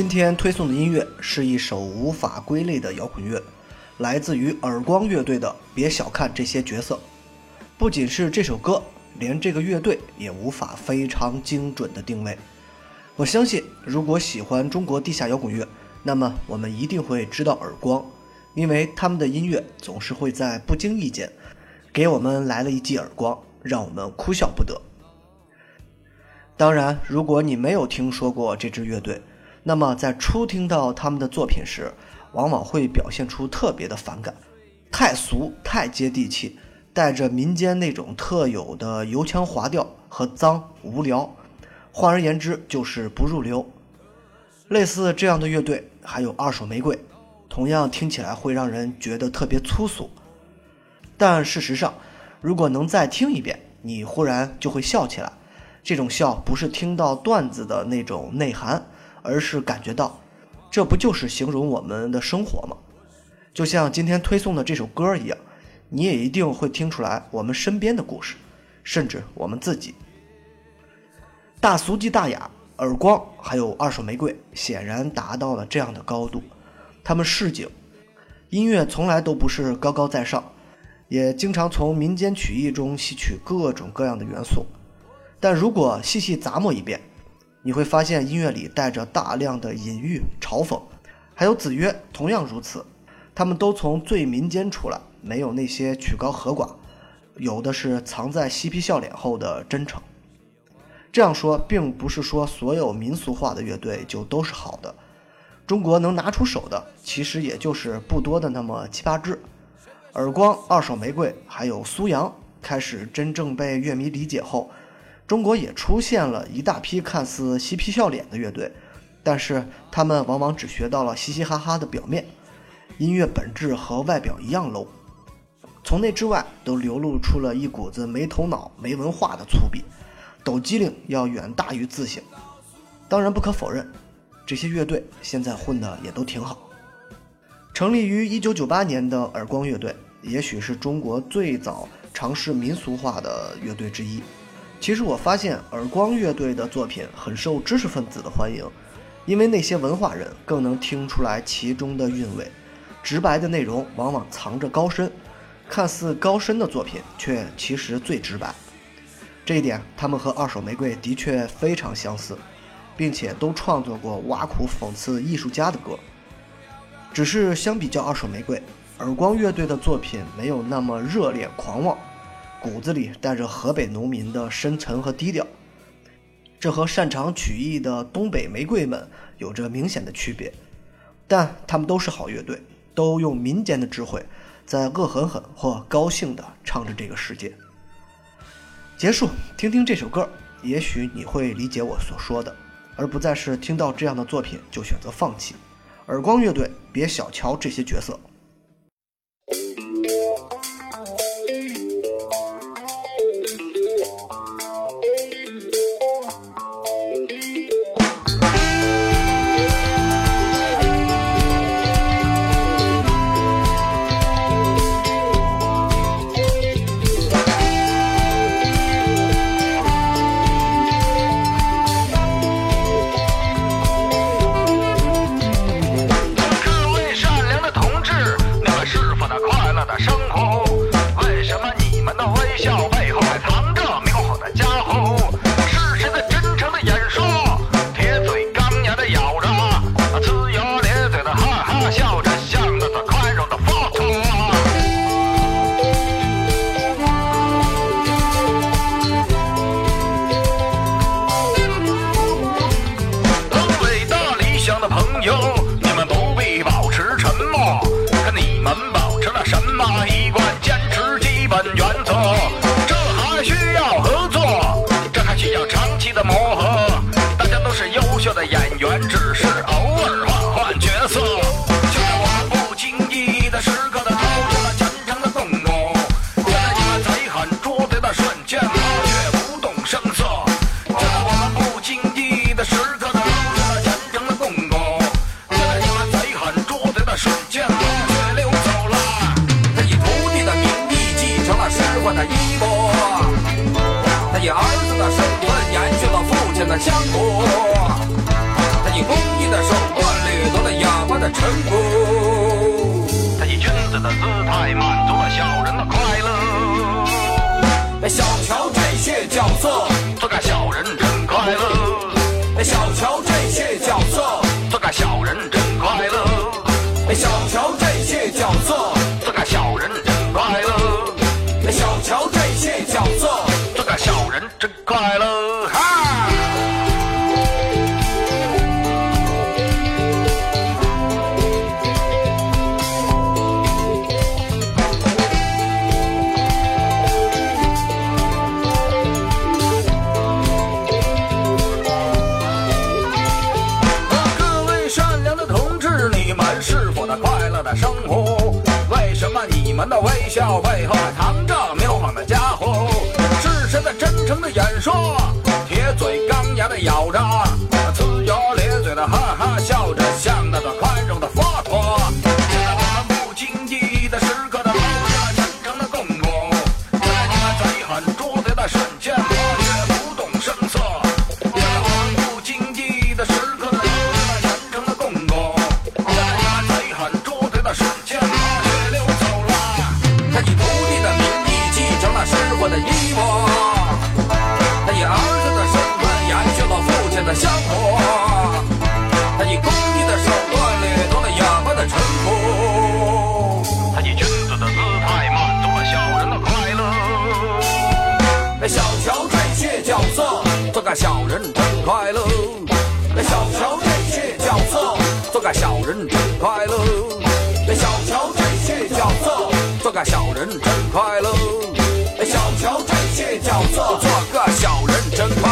今天推送的音乐是一首无法归类的摇滚乐，来自于耳光乐队的《别小看这些角色》。不仅是这首歌，连这个乐队也无法非常精准的定位。我相信，如果喜欢中国地下摇滚乐，那么我们一定会知道耳光，因为他们的音乐总是会在不经意间给我们来了一记耳光，让我们哭笑不得。当然，如果你没有听说过这支乐队，那么在初听到他们的作品时，往往会表现出特别的反感，太俗、太接地气，带着民间那种特有的油腔滑调和脏无聊。换而言之，就是不入流。类似这样的乐队还有二手玫瑰，同样听起来会让人觉得特别粗俗。但事实上，如果能再听一遍，你忽然就会笑起来。这种笑不是听到段子的那种内涵，而是感觉到，这不就是形容我们的生活吗？就像今天推送的这首歌一样，你也一定会听出来我们身边的故事，甚至我们自己。大俗即大雅，耳光还有二手玫瑰显然达到了这样的高度。他们市井，音乐从来都不是高高在上，也经常从民间曲艺中吸取各种各样的元素。但如果细细咂摸一遍，你会发现音乐里带着大量的隐喻、嘲讽，还有子曰同样如此。他们都从最民间出来，没有那些曲高和寡，有的是藏在嬉皮笑脸后的真诚。这样说，并不是说所有民俗化的乐队就都是好的。中国能拿出手的，其实也就是不多的那么七八支。耳光、二手玫瑰，还有苏阳，开始真正被乐迷理解后，中国也出现了一大批看似嬉皮笑脸的乐队，但是他们往往只学到了嘻嘻哈哈的表面，音乐本质和外表一样 low，从内至外都流露出了一股子没头脑、没文化的粗鄙。抖机灵要远大于自省。当然，不可否认，这些乐队现在混的也都挺好。成立于1998年的耳光乐队，也许是中国最早尝试民俗化的乐队之一。其实我发现，耳光乐队的作品很受知识分子的欢迎，因为那些文化人更能听出来其中的韵味。直白的内容往往藏着高深，看似高深的作品却其实最直白。这一点，他们和二手玫瑰的确非常相似，并且都创作过挖苦讽刺艺术家的歌。只是相比较二手玫瑰，耳光乐队的作品没有那么热烈狂妄，骨子里带着河北农民的深沉和低调。这和擅长曲艺的东北玫瑰们有着明显的区别。但他们都是好乐队，都用民间的智慧，在恶狠狠或高兴地唱着这个世界。结束，听听这首歌，也许你会理解我所说的，而不再是听到这样的作品就选择放弃。耳光乐队，别小瞧这些角色。只是偶尔换换角色，就在我们不经意的时刻，他偷袭了虔强的公公。就在你们贼喊捉贼的瞬间，他却不动声色。就在我们不经意的时刻，他偷袭了虔强的公公。就在你们贼喊捉贼的瞬间，他却溜走了。他以徒弟的名义继承了师傅的衣钵，他以儿子的身份延续了父亲的香火。Rambo. 为什么你们的微笑背后藏着流氓的家伙？是谁在真诚的演说？铁嘴钢牙的咬着，呲牙咧嘴的哈哈笑着，像那个。小乔这些角色，做个小人真棒。